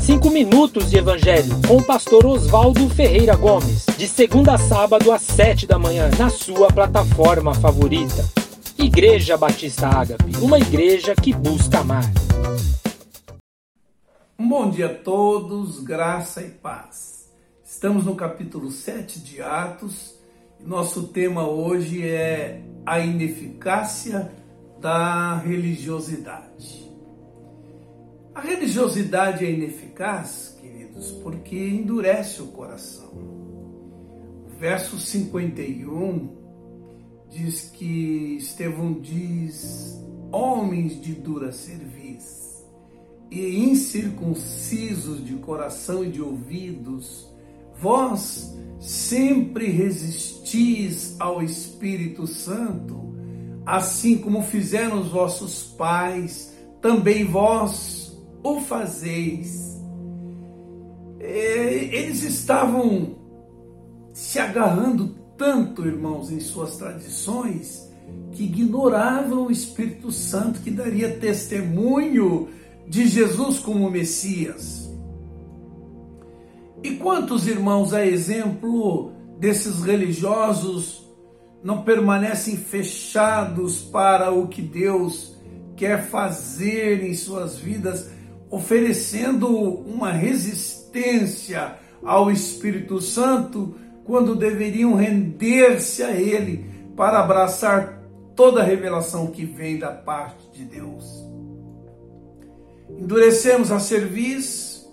Cinco minutos de Evangelho com o pastor Oswaldo Ferreira Gomes, de segunda a sábado às sete da manhã, na sua plataforma favorita. Igreja Batista Ágape, uma igreja que busca amar. Um bom dia a todos, graça e paz. Estamos no capítulo 7 de Atos e nosso tema hoje é a ineficácia da religiosidade. A religiosidade é ineficaz, queridos, porque endurece o coração. O verso 51 diz que Estevão diz: homens de dura cerviz e incircuncisos de coração e de ouvidos, vós sempre resistis ao Espírito Santo, assim como fizeram os vossos pais, também vós o fazeis. Eles estavam se agarrando tanto, irmãos, em suas tradições, que ignoravam o Espírito Santo que daria testemunho de Jesus como Messias. E quantos irmãos, a exemplo desses religiosos, não permanecem fechados para o que Deus quer fazer em suas vidas, oferecendo uma resistência ao Espírito Santo quando deveriam render-se a Ele para abraçar toda a revelação que vem da parte de Deus. Endurecemos a cerviz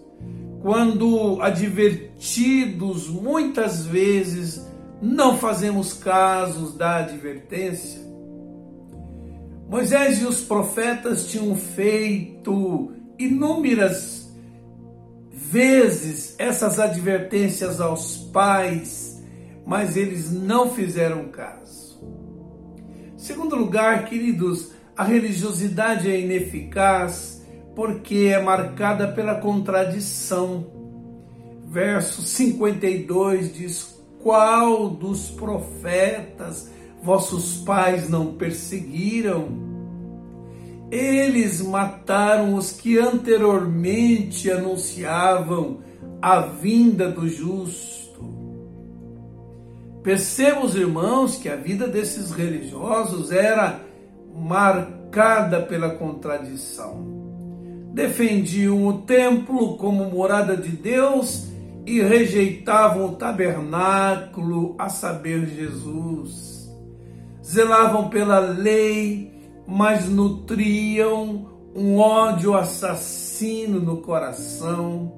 quando advertidos muitas vezes não fazemos casos da advertência. Moisés e os profetas tinham feito inúmeras vezes essas advertências aos pais, mas eles não fizeram caso. Segundo lugar, queridos, a religiosidade é ineficaz porque é marcada pela contradição. Verso 52 diz: Qual dos profetas vossos pais não perseguiram? Eles mataram os que anteriormente anunciavam a vinda do justo. Percebam, irmãos, que a vida desses religiosos era marcada pela contradição. Defendiam o templo como morada de Deus e rejeitavam o tabernáculo, a saber, Jesus. Zelavam pela lei mas nutriam um ódio assassino no coração,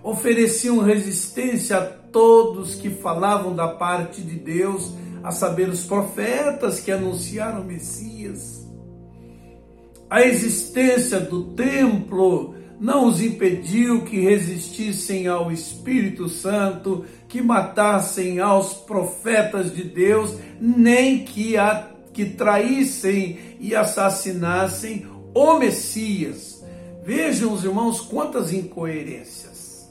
ofereciam resistência a todos que falavam da parte de Deus, a saber, os profetas que anunciaram o Messias. A existência do templo não os impediu que resistissem ao Espírito Santo, que matassem aos profetas de Deus, nem que a que traíssem e assassinassem o Messias. Vejam, os irmãos, quantas incoerências.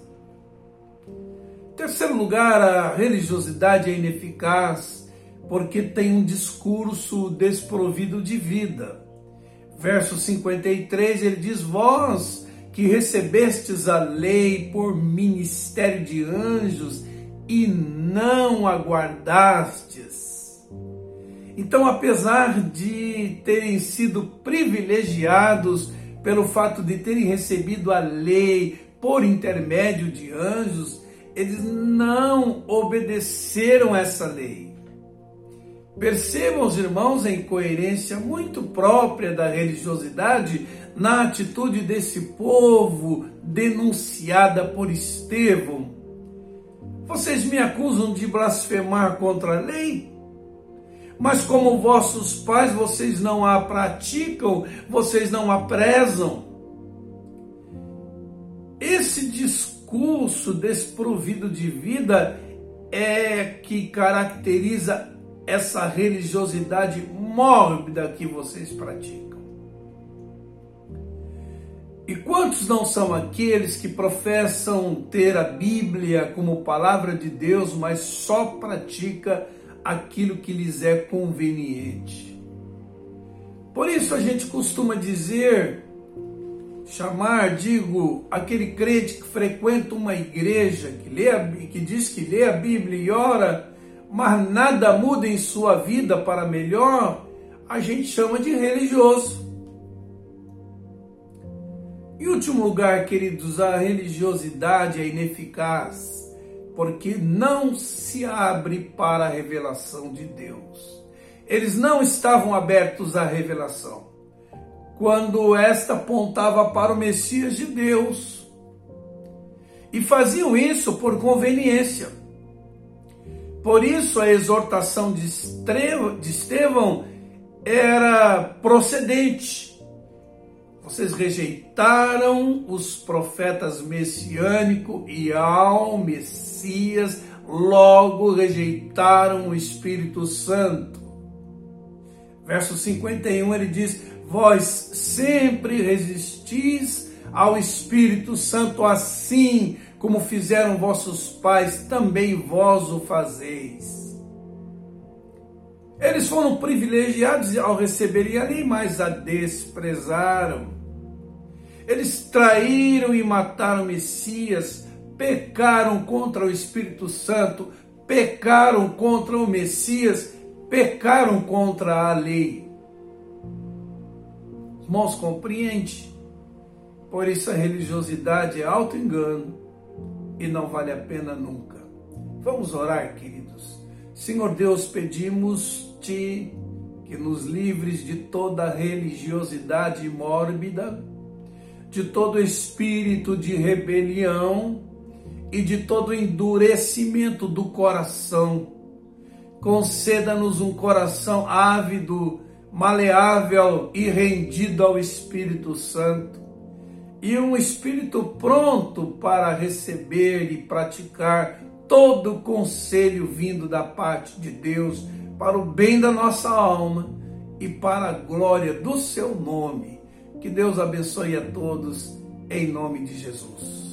Em terceiro lugar, a religiosidade é ineficaz porque tem um discurso desprovido de vida. Verso 53, ele diz: Vós que recebestes a lei por ministério de anjos e não aguardastes então, apesar de terem sido privilegiados pelo fato de terem recebido a lei por intermédio de anjos, eles não obedeceram essa lei. Percebam os irmãos a incoerência muito própria da religiosidade na atitude desse povo denunciada por Estevão. Vocês me acusam de blasfemar contra a lei? Mas como vossos pais, vocês não a praticam, vocês não a prezam. Esse discurso desprovido de vida é que caracteriza essa religiosidade mórbida que vocês praticam. E quantos não são aqueles que professam ter a Bíblia como palavra de Deus, mas só pratica aquilo que lhes é conveniente. Por isso a gente costuma dizer chamar, digo, aquele crente que frequenta uma igreja, que, lê a, que diz que lê a Bíblia e ora, mas nada muda em sua vida para melhor, a gente chama de religioso. Em último lugar, queridos, a religiosidade é ineficaz, porque não se abre para a revelação de Deus. Eles não estavam abertos à revelação quando esta apontava para o Messias de Deus. E faziam isso por conveniência. Por isso a exortação de Estevão era procedente. Vocês rejeitaram os profetas messiânicos e ao Messias, logo rejeitaram o Espírito Santo. Verso 51 ele diz: Vós sempre resistis ao Espírito Santo, assim como fizeram vossos pais, também vós o fazeis. Eles foram privilegiados ao receberem a lei, mas a desprezaram. Eles traíram e mataram Messias, pecaram contra o Espírito Santo, pecaram contra o Messias, pecaram contra a lei. Irmãos, compreende? Por isso a religiosidade é auto-engano e não vale a pena nunca. Vamos orar, queridos. Senhor Deus, pedimos-te que nos livres de toda religiosidade mórbida, de todo espírito de rebelião e de todo endurecimento do coração. Conceda-nos um coração ávido, maleável e rendido ao Espírito Santo e um espírito pronto para receber e praticar todo o conselho vindo da parte de Deus para o bem da nossa alma e para a glória do seu nome. Que Deus abençoe a todos em nome de Jesus.